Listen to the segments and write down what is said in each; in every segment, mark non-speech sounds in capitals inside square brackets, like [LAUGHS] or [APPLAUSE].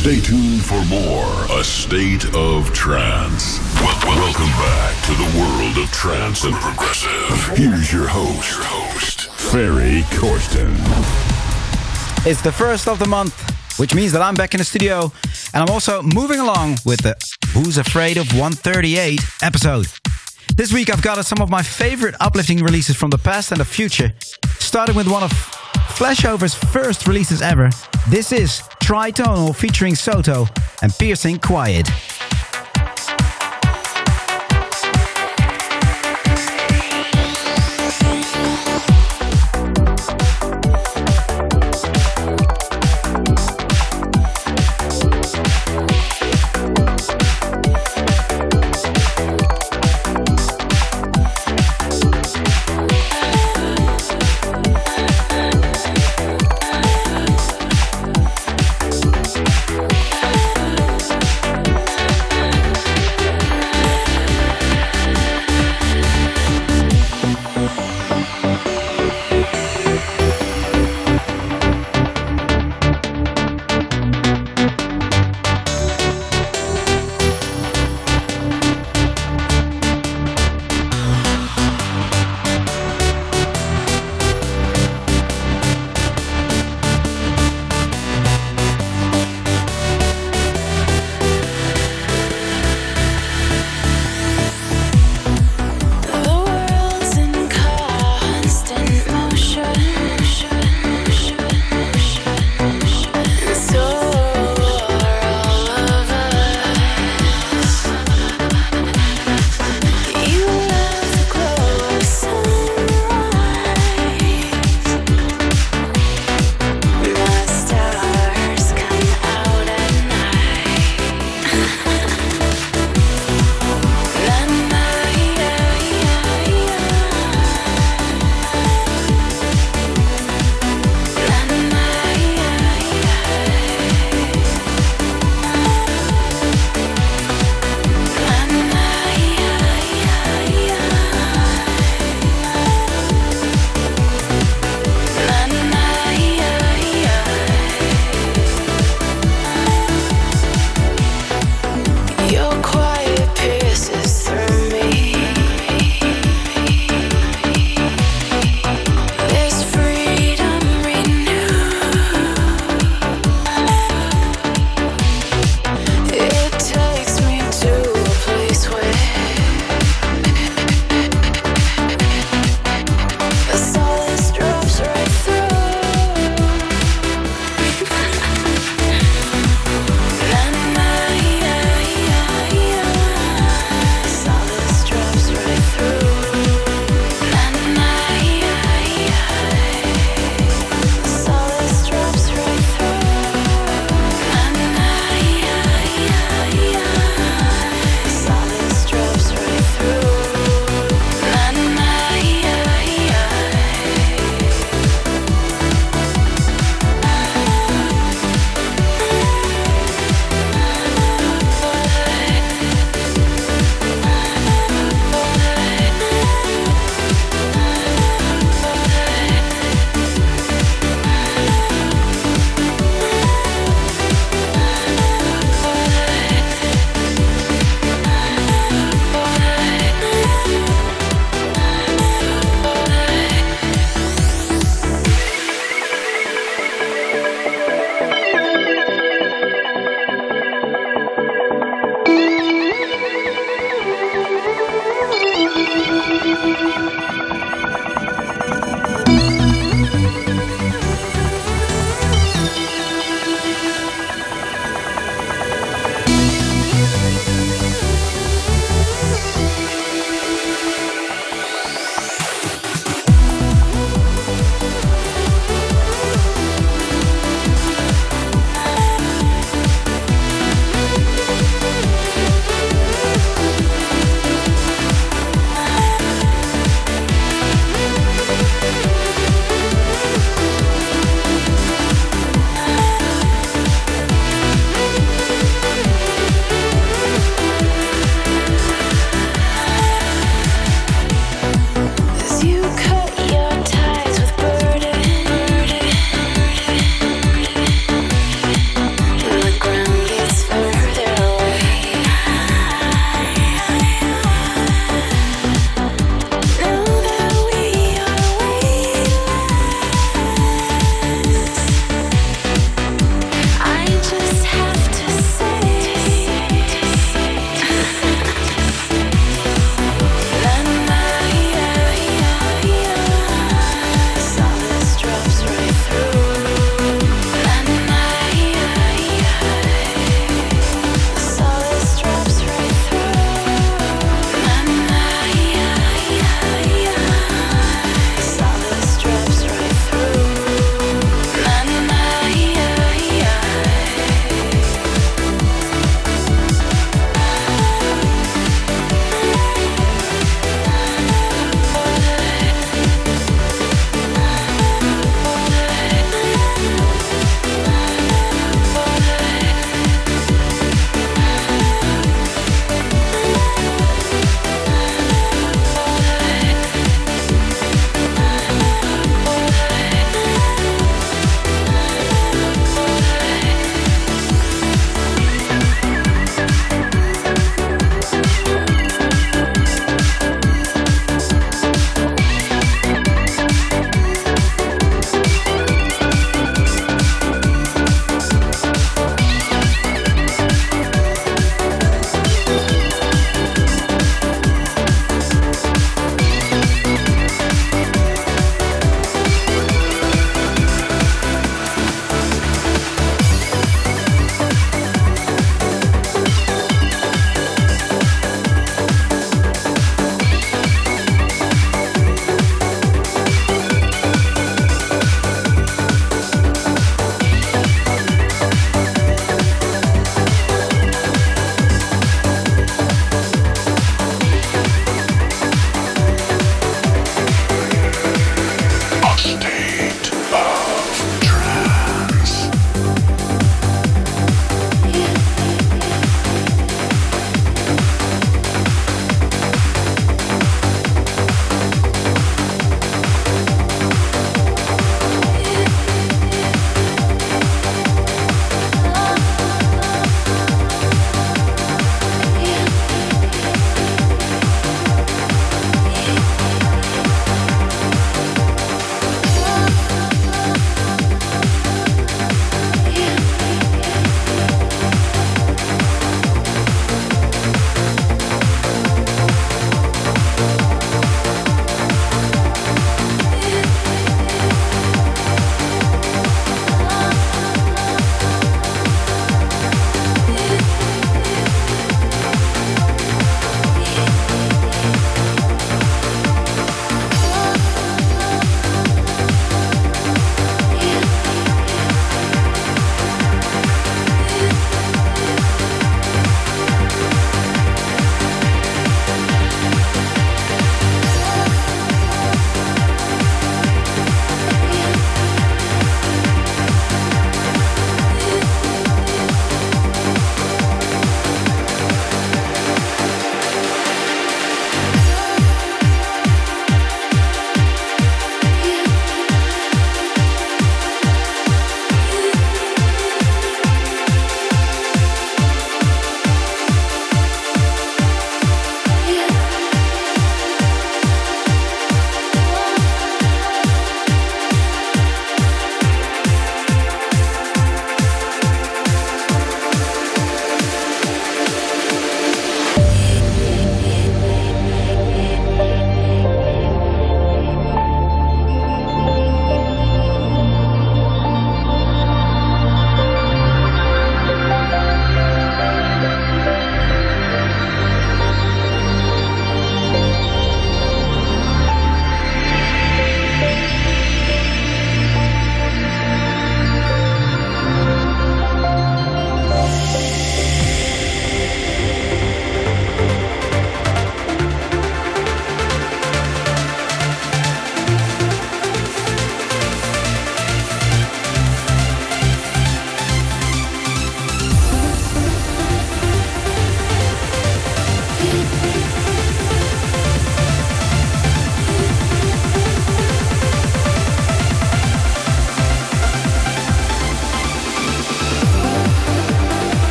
Stay tuned for more A State of Trance. Welcome back to the world of trance and progressive. Here's your host, your host, Ferry Corsten. It's the first of the month, which means that I'm back in the studio, and I'm also moving along with the Who's Afraid of 138 episode. This week I've got some of my favorite uplifting releases from the past and the future, starting with one of Flashover's first releases ever. This is Tritonal featuring Soto and Piercing Quiet.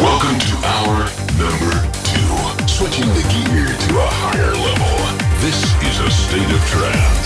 Welcome to hour number two, switching the gear to a higher level. This is a state of trance.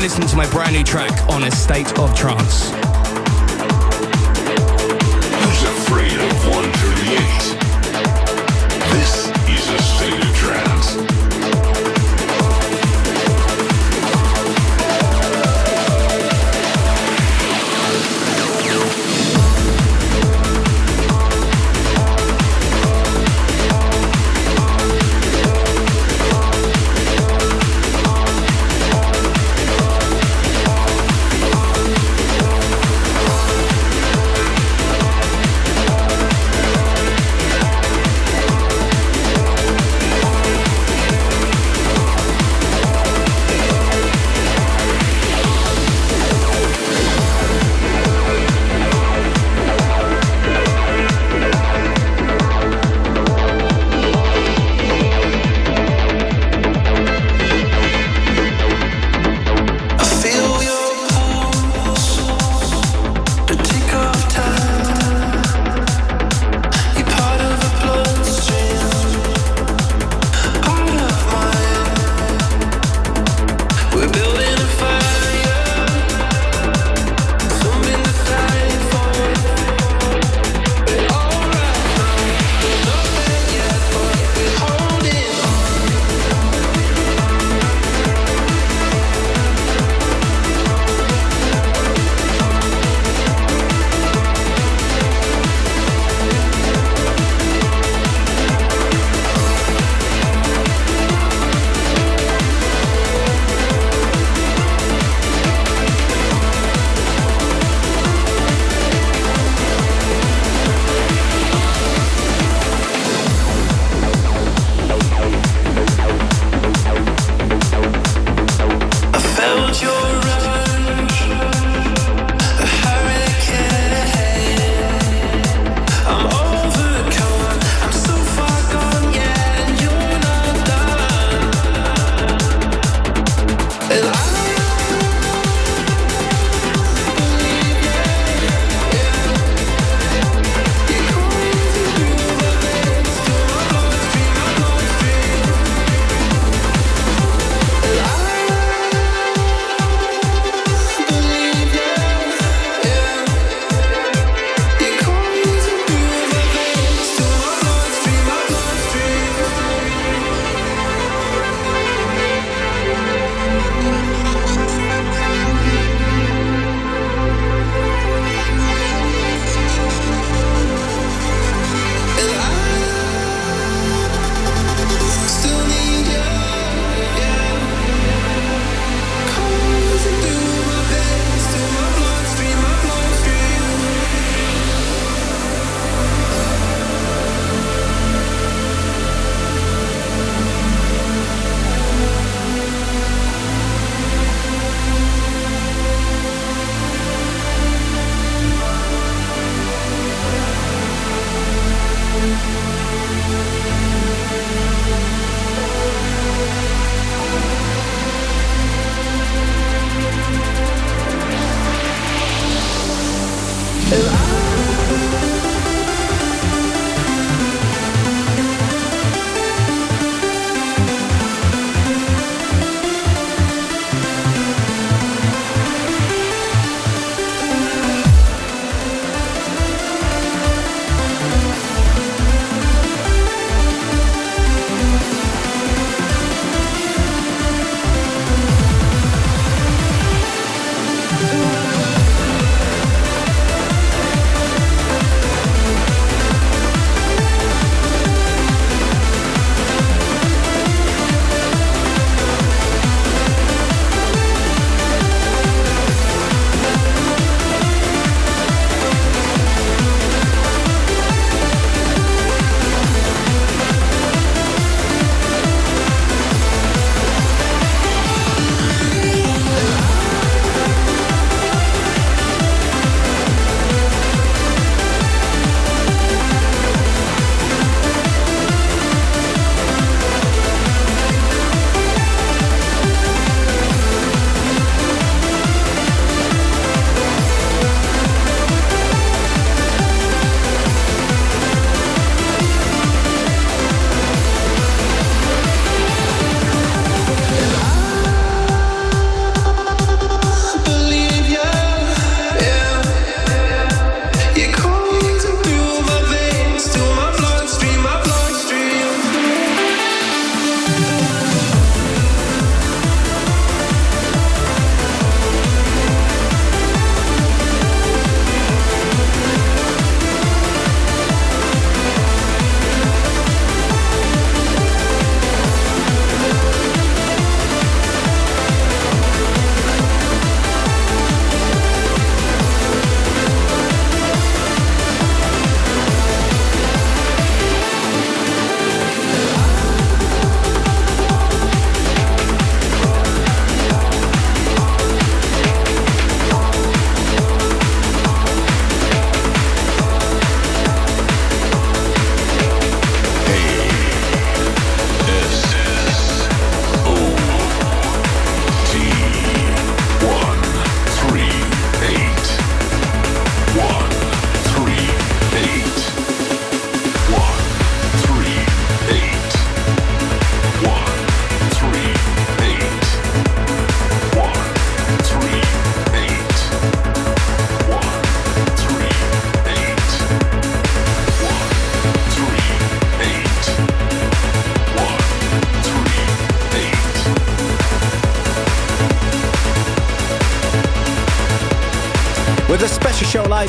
Listening to my brand new track on A State of Trance.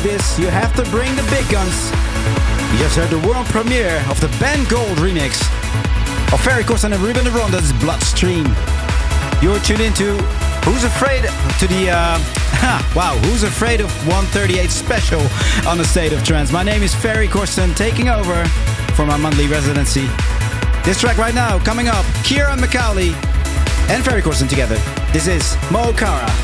Like this, you have to bring the big guns. You just heard the world premiere of the Ben Gold remix of Ferry Corsten and Ruben de Ronde's Bloodstream. You're tuned into Who's Afraid to the, uh, [LAUGHS] wow, Who's Afraid of 138 special on the State of Trance. My name is Ferry Corsten, taking over for my monthly residency. This track right now, coming up, Ciaran McAuley and Ferry Corsten together. This is Mo Cara.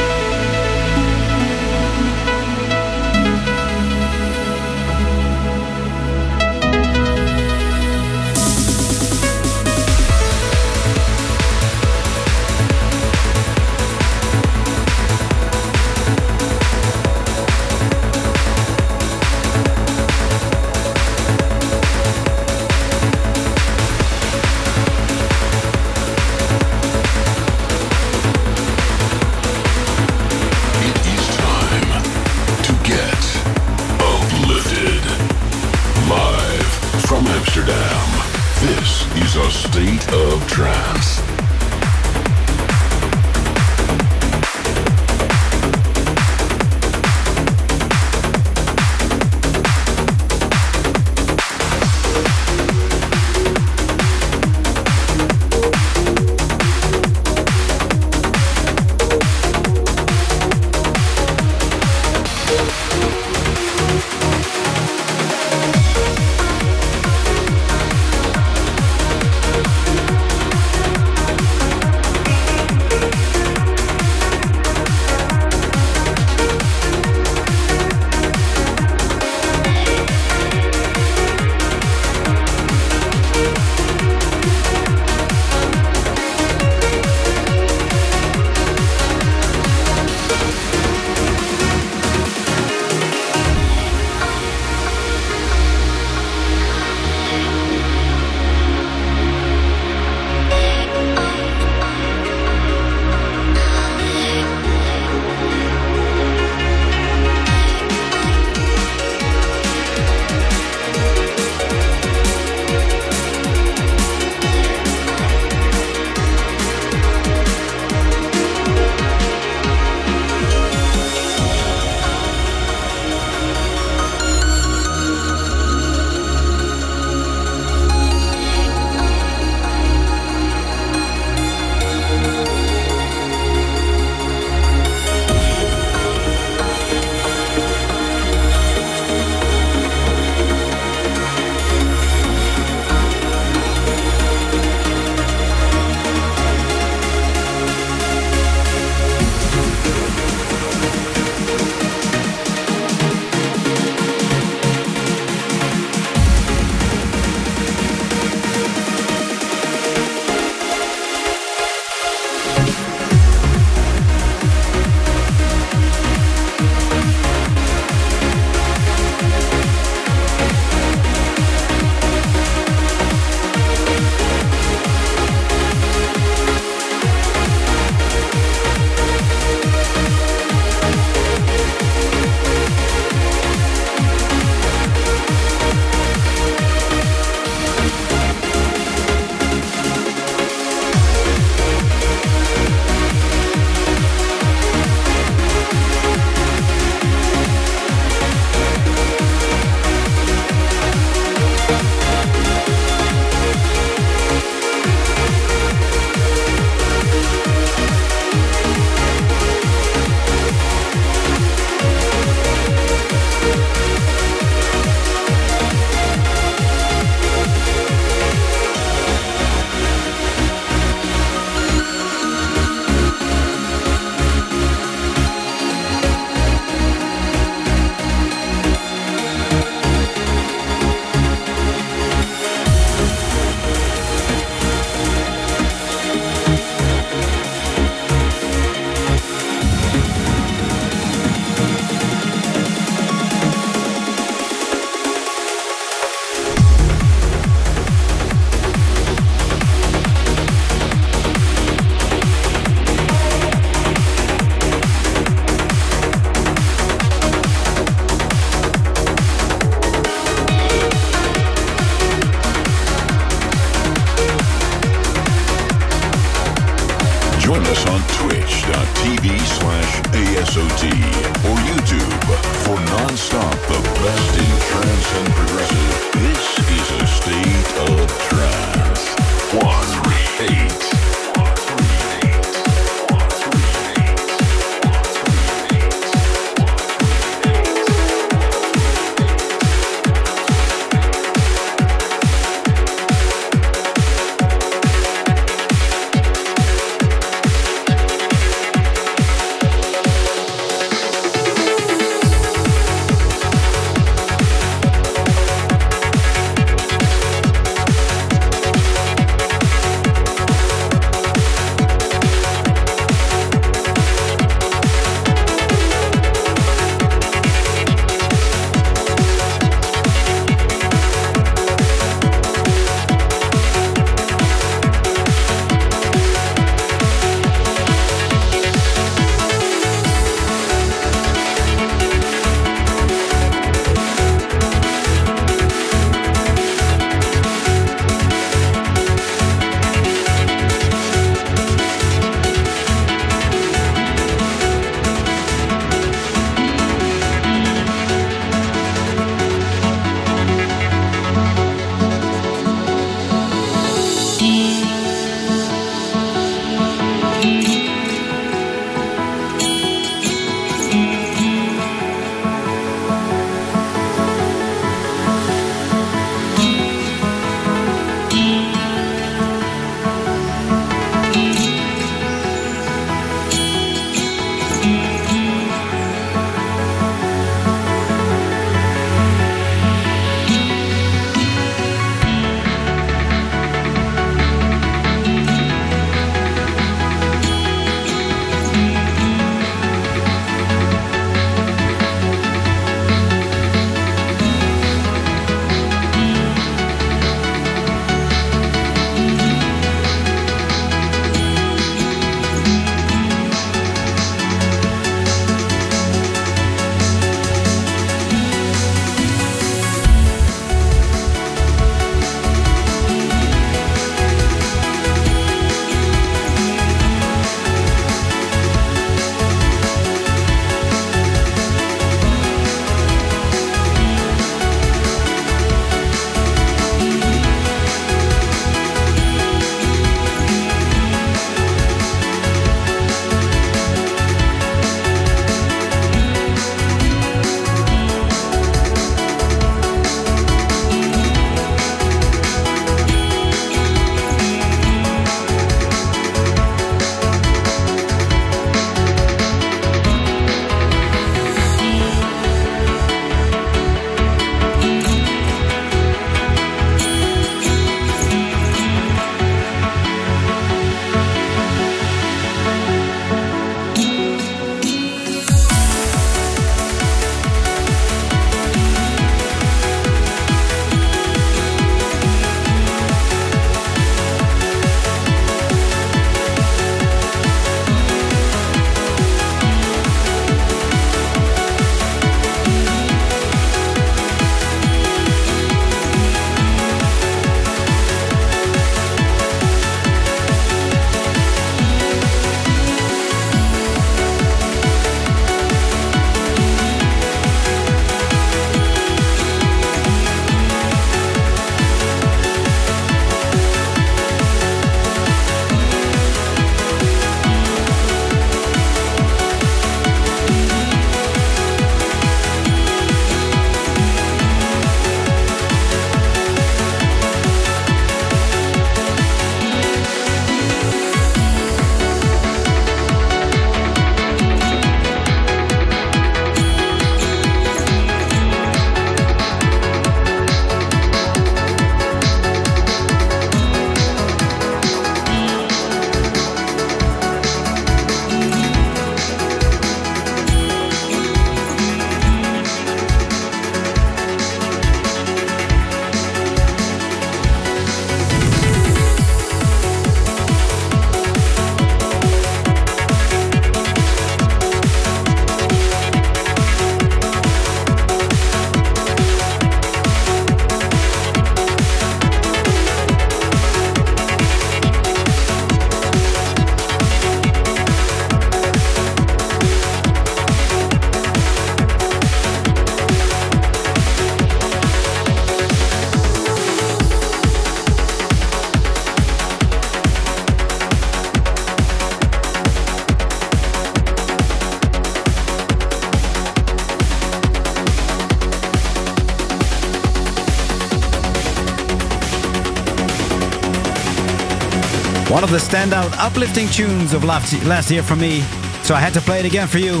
One of the standout uplifting tunes of last year for me, so I had to play it again for you.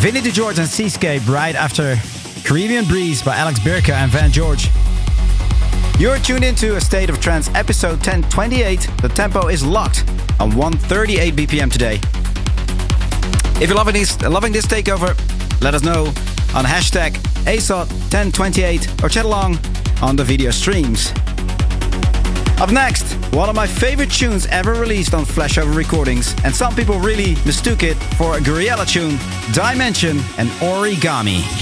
Vinny DeGeorge and Seascape right after Caribbean Breeze by Alex Birka and Van George. You're tuned into A State of Trance episode 1028. The tempo is locked on 138 BPM today. If you're loving this, loving this takeover, let us know on hashtag ASOT1028 or chat along on the video streams. Up next, one of my favorite tunes ever released on Flashover Recordings, and some people really mistook it for a Gouryella tune, Dimension and Origami.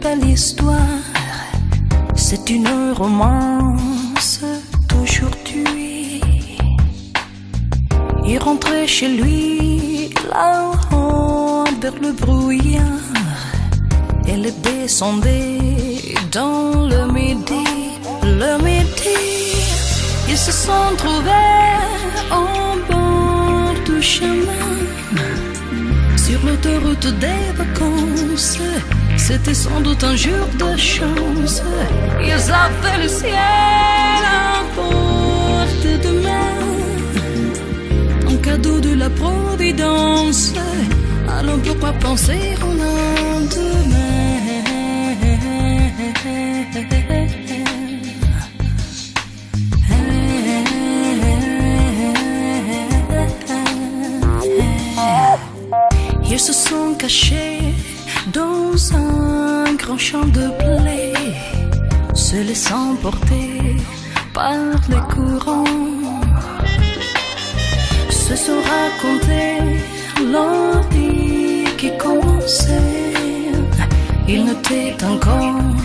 Belle histoire, c'est une romance d'aujourd'hui. Il rentrait chez lui, là vers le brouillard, elle descendait dans le midi, le midi. Ils se sont trouvés en bord du chemin sur l'autoroute des vacances. C'était sans doute un jour de chance. Ils avaient le ciel à portée de main. Un cadeau de la providence. Alors pourquoi penser au lendemain? Ils se sont cachés dans un grand champ de blé, se laissant porter par les courants. Se sont racontés l'envie qui commençait. Ils n'étaient encore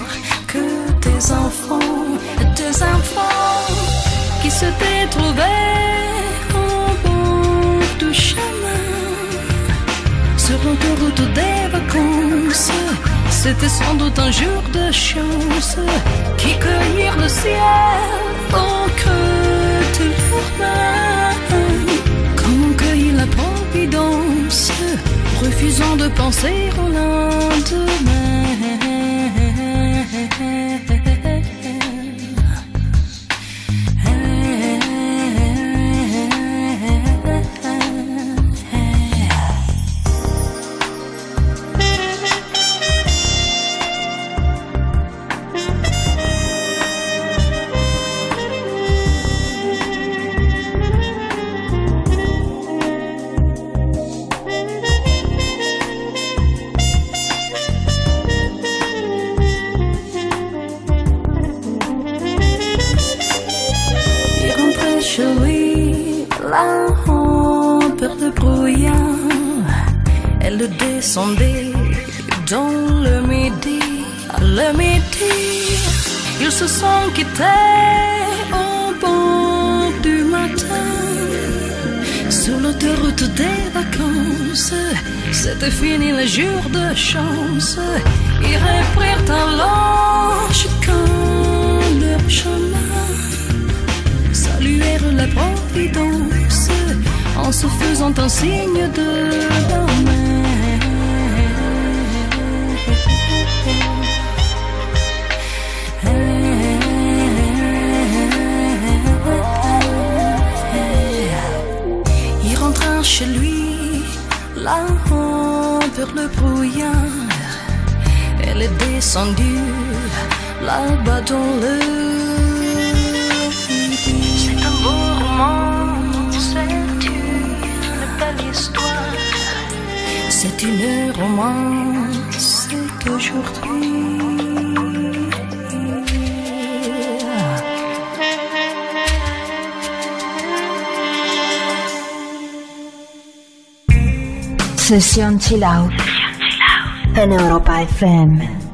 que des enfants, des enfants qui s'étaient trouvés au bord du chemin sur l'autoroute des vacances. C'était sans doute un jour de chance qui cueillirent le ciel au creux leurs mains. Comme on cueille la providence, refusant de penser au lendemain. Chance. Ils reprirent alors chacun leur chemin saluèrent la providence en se faisant un signe de Elle est descendue là-bas dans le C'est un beau roman, c'est une belle histoire. C'est une romance d'aujourd'hui. Sesión Chill Out. En Europa FM.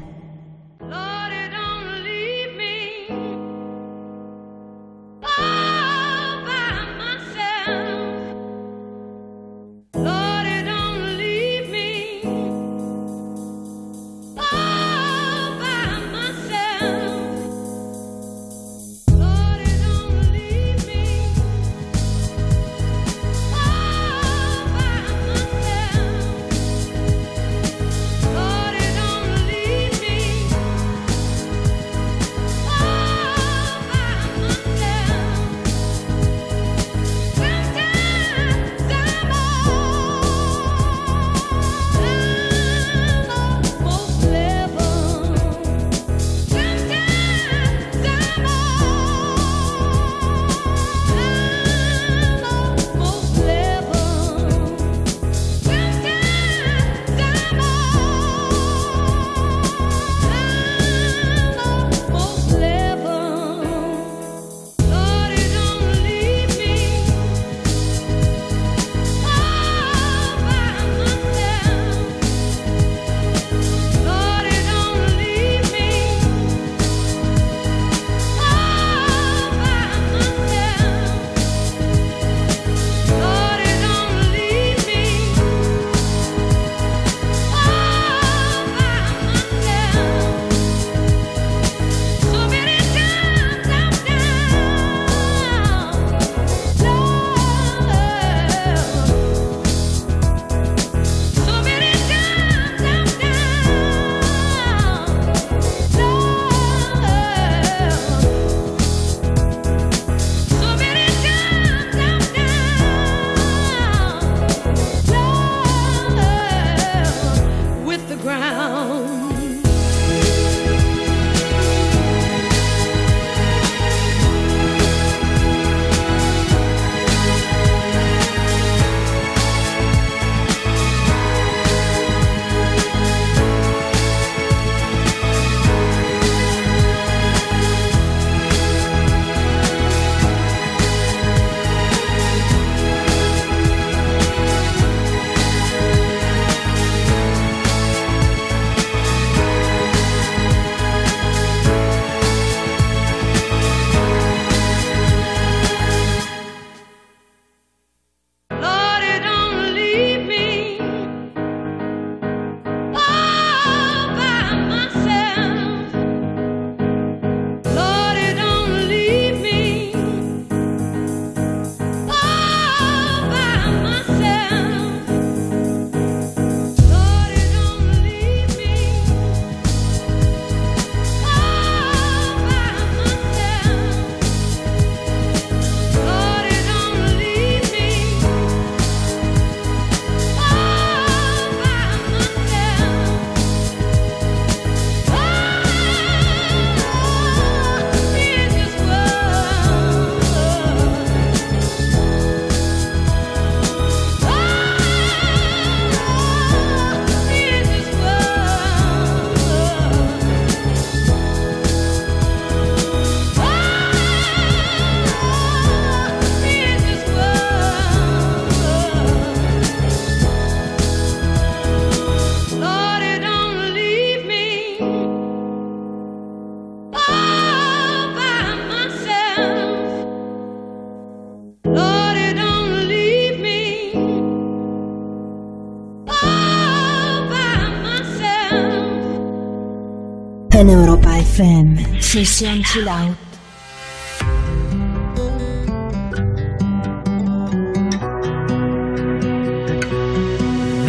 FM. Sesión Chill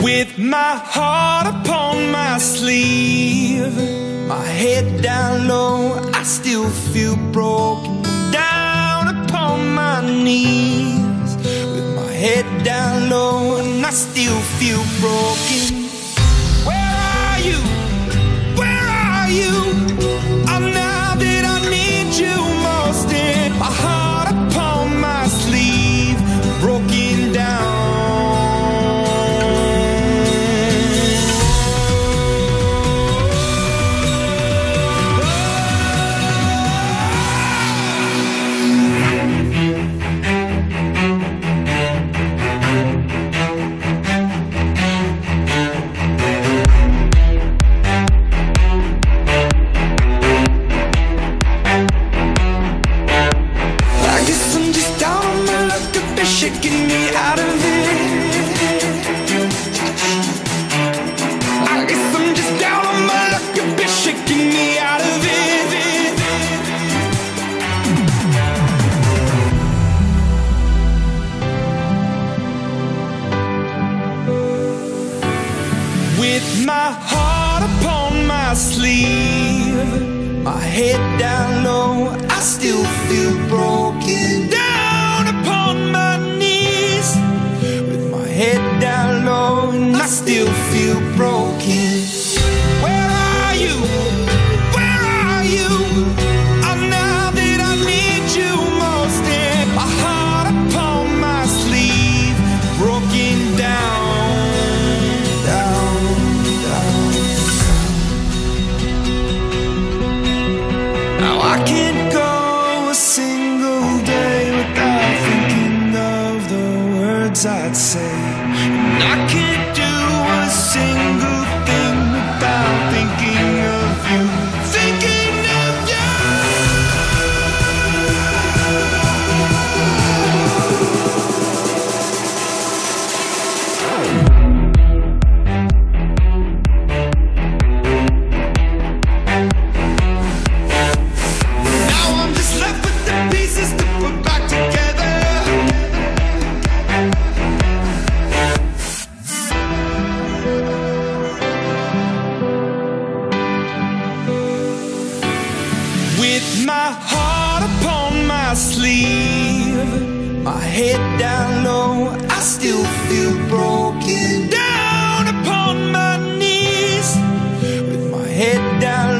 With my heart upon my sleeve, my head down low, I still feel broken. Down upon my knees, with my head down low, and I still feel broken.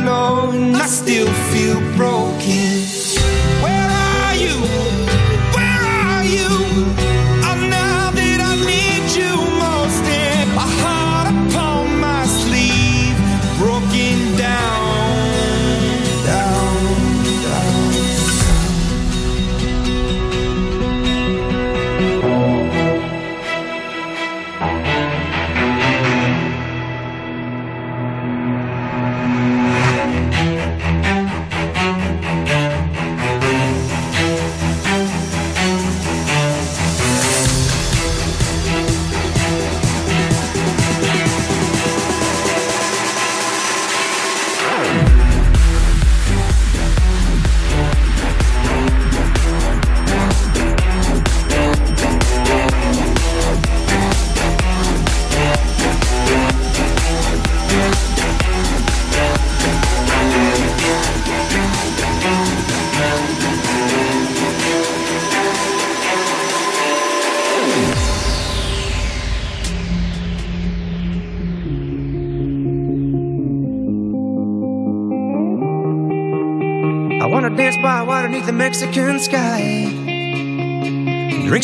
alone, I still feel broke.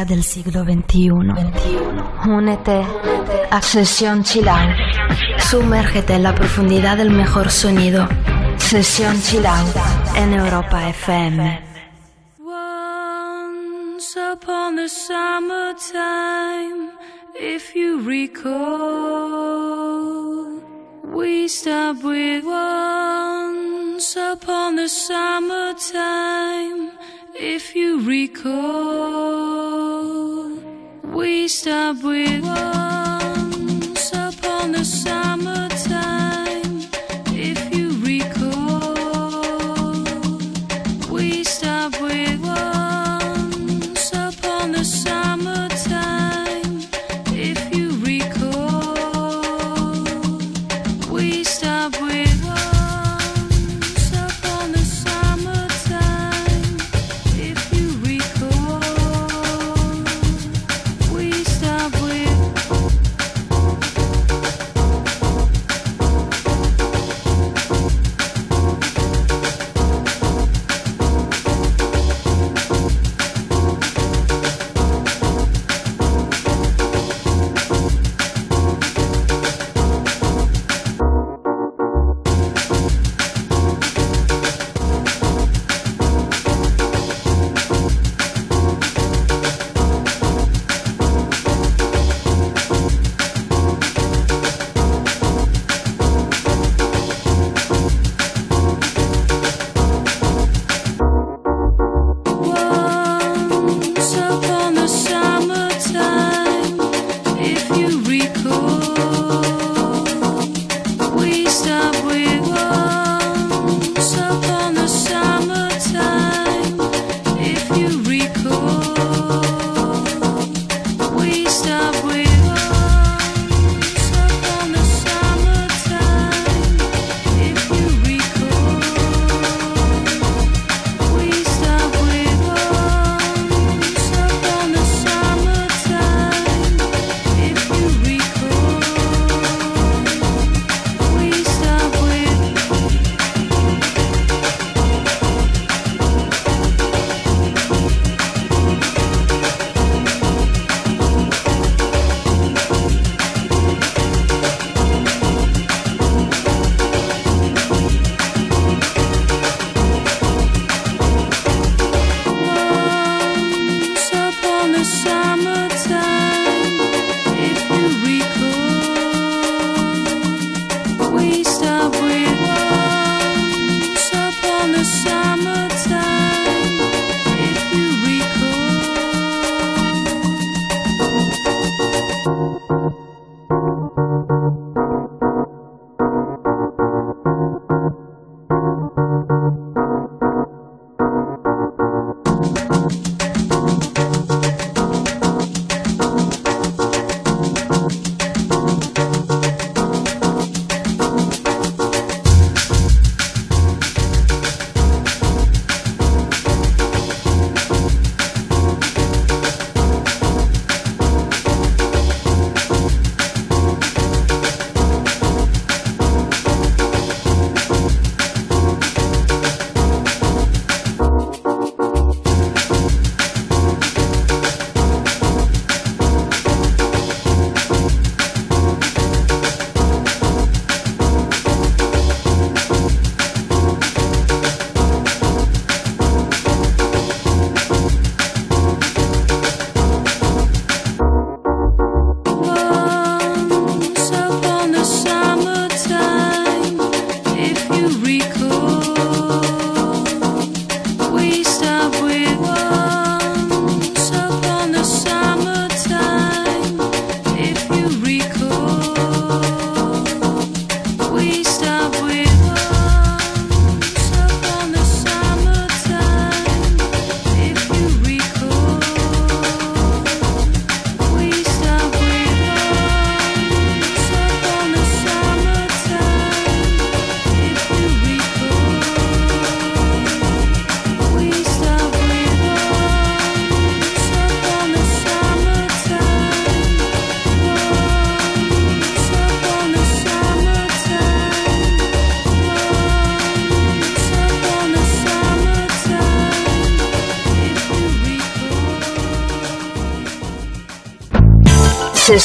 música del siglo XXI. Únete a Sesión Chilau. Sumérgete en la profundidad del mejor sonido. Sesión Chilau en Europa FM. Once upon the summertime, if you recall, we stop with once upon the summertime, if you recall. We with once upon the summertime.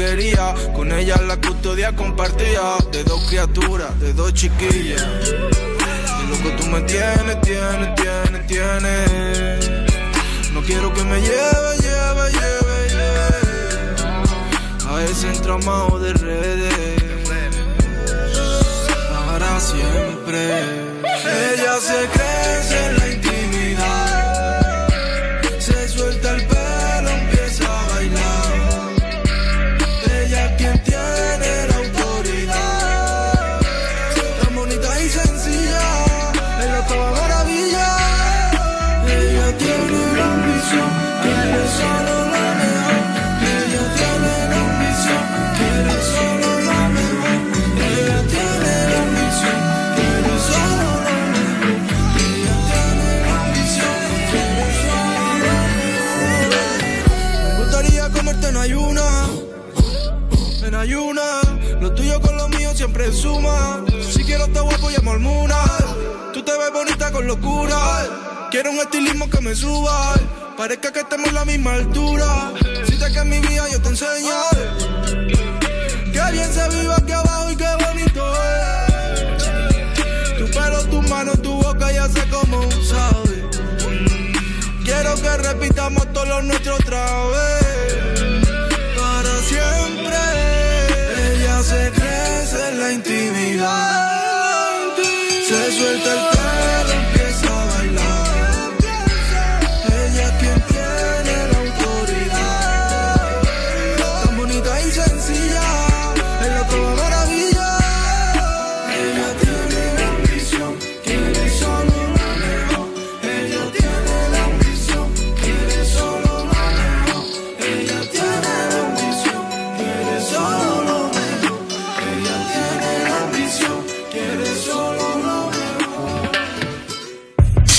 quería. Con para siempre. Ella se crece en la intimidad.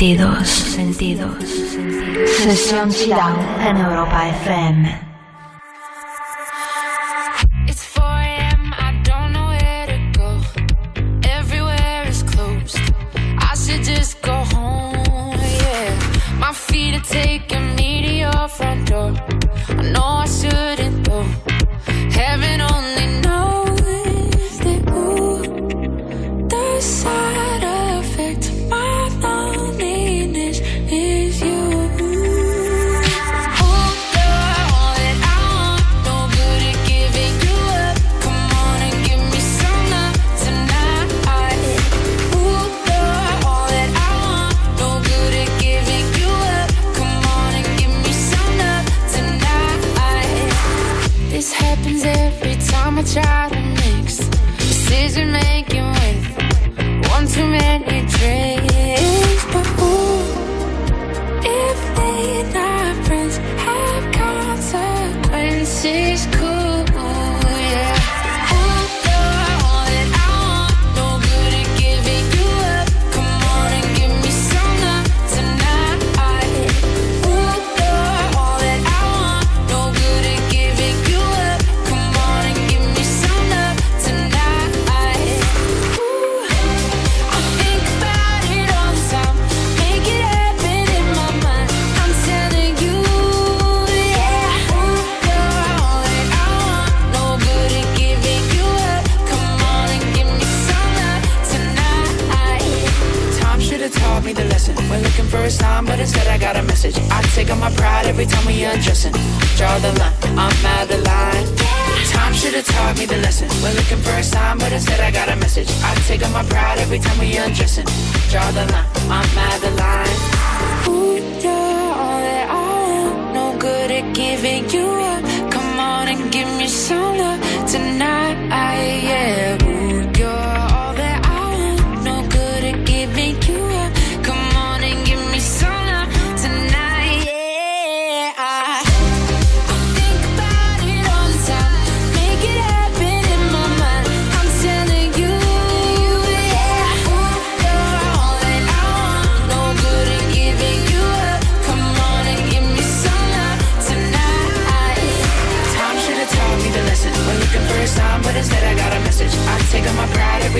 Sentidos. sentidos. Sesión Chilao en Europa FM. draw the line. I'm out of line. Time should have taught me the lesson. We're looking for a sign, but instead I got a message. I take up my pride every time we undressing. Draw the line. I'm out of line. Ooh, you're all that I am. No good at giving you up. Come on and give me some love tonight. Yeah.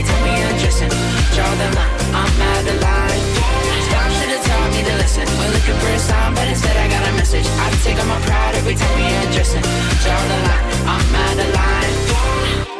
They took me in dressing. Draw the line, I'm out of line. Stop should have taught me the lesson. We're looking for a sign, but instead I got a message. I take on my pride every time we addressing. Draw the line, I'm out of line.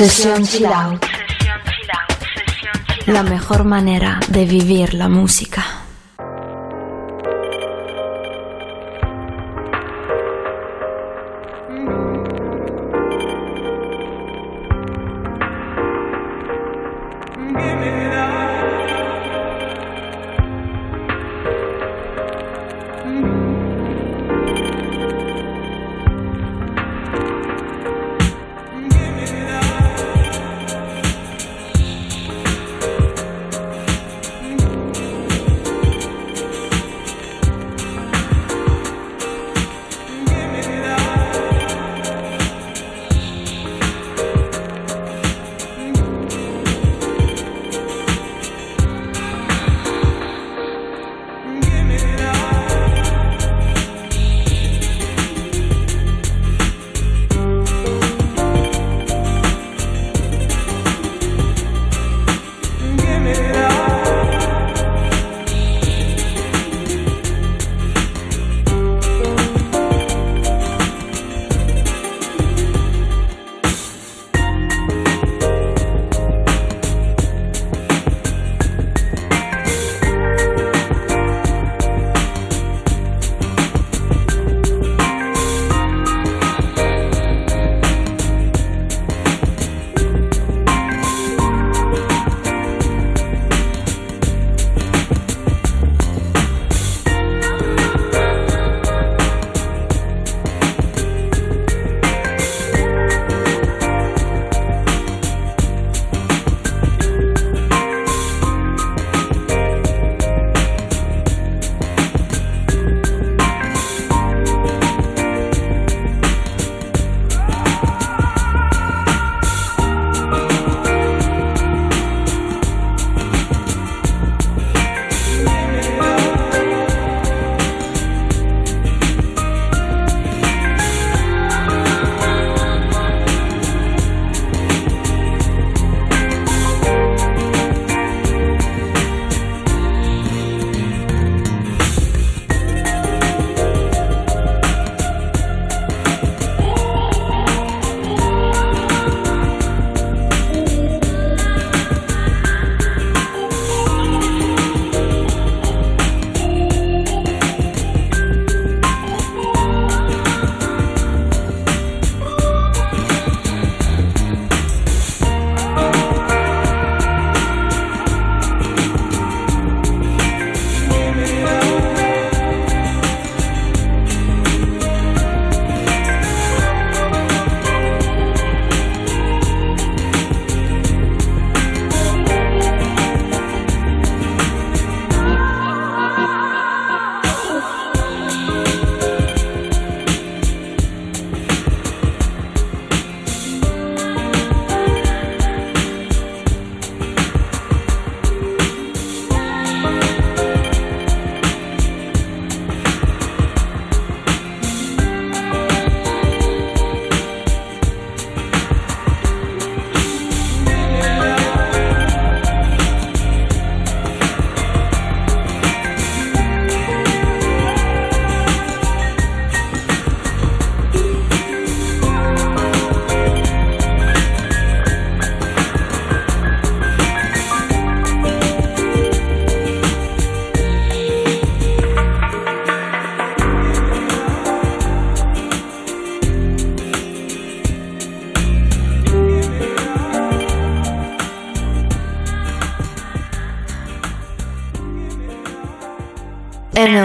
Sesión Chill Out. La mejor manera de vivir la música.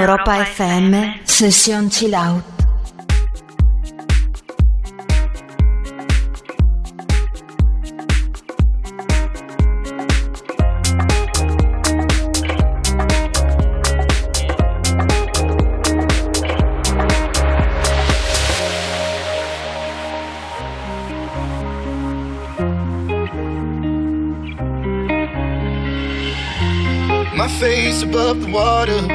Europa FM, sesión chill out. Above the water.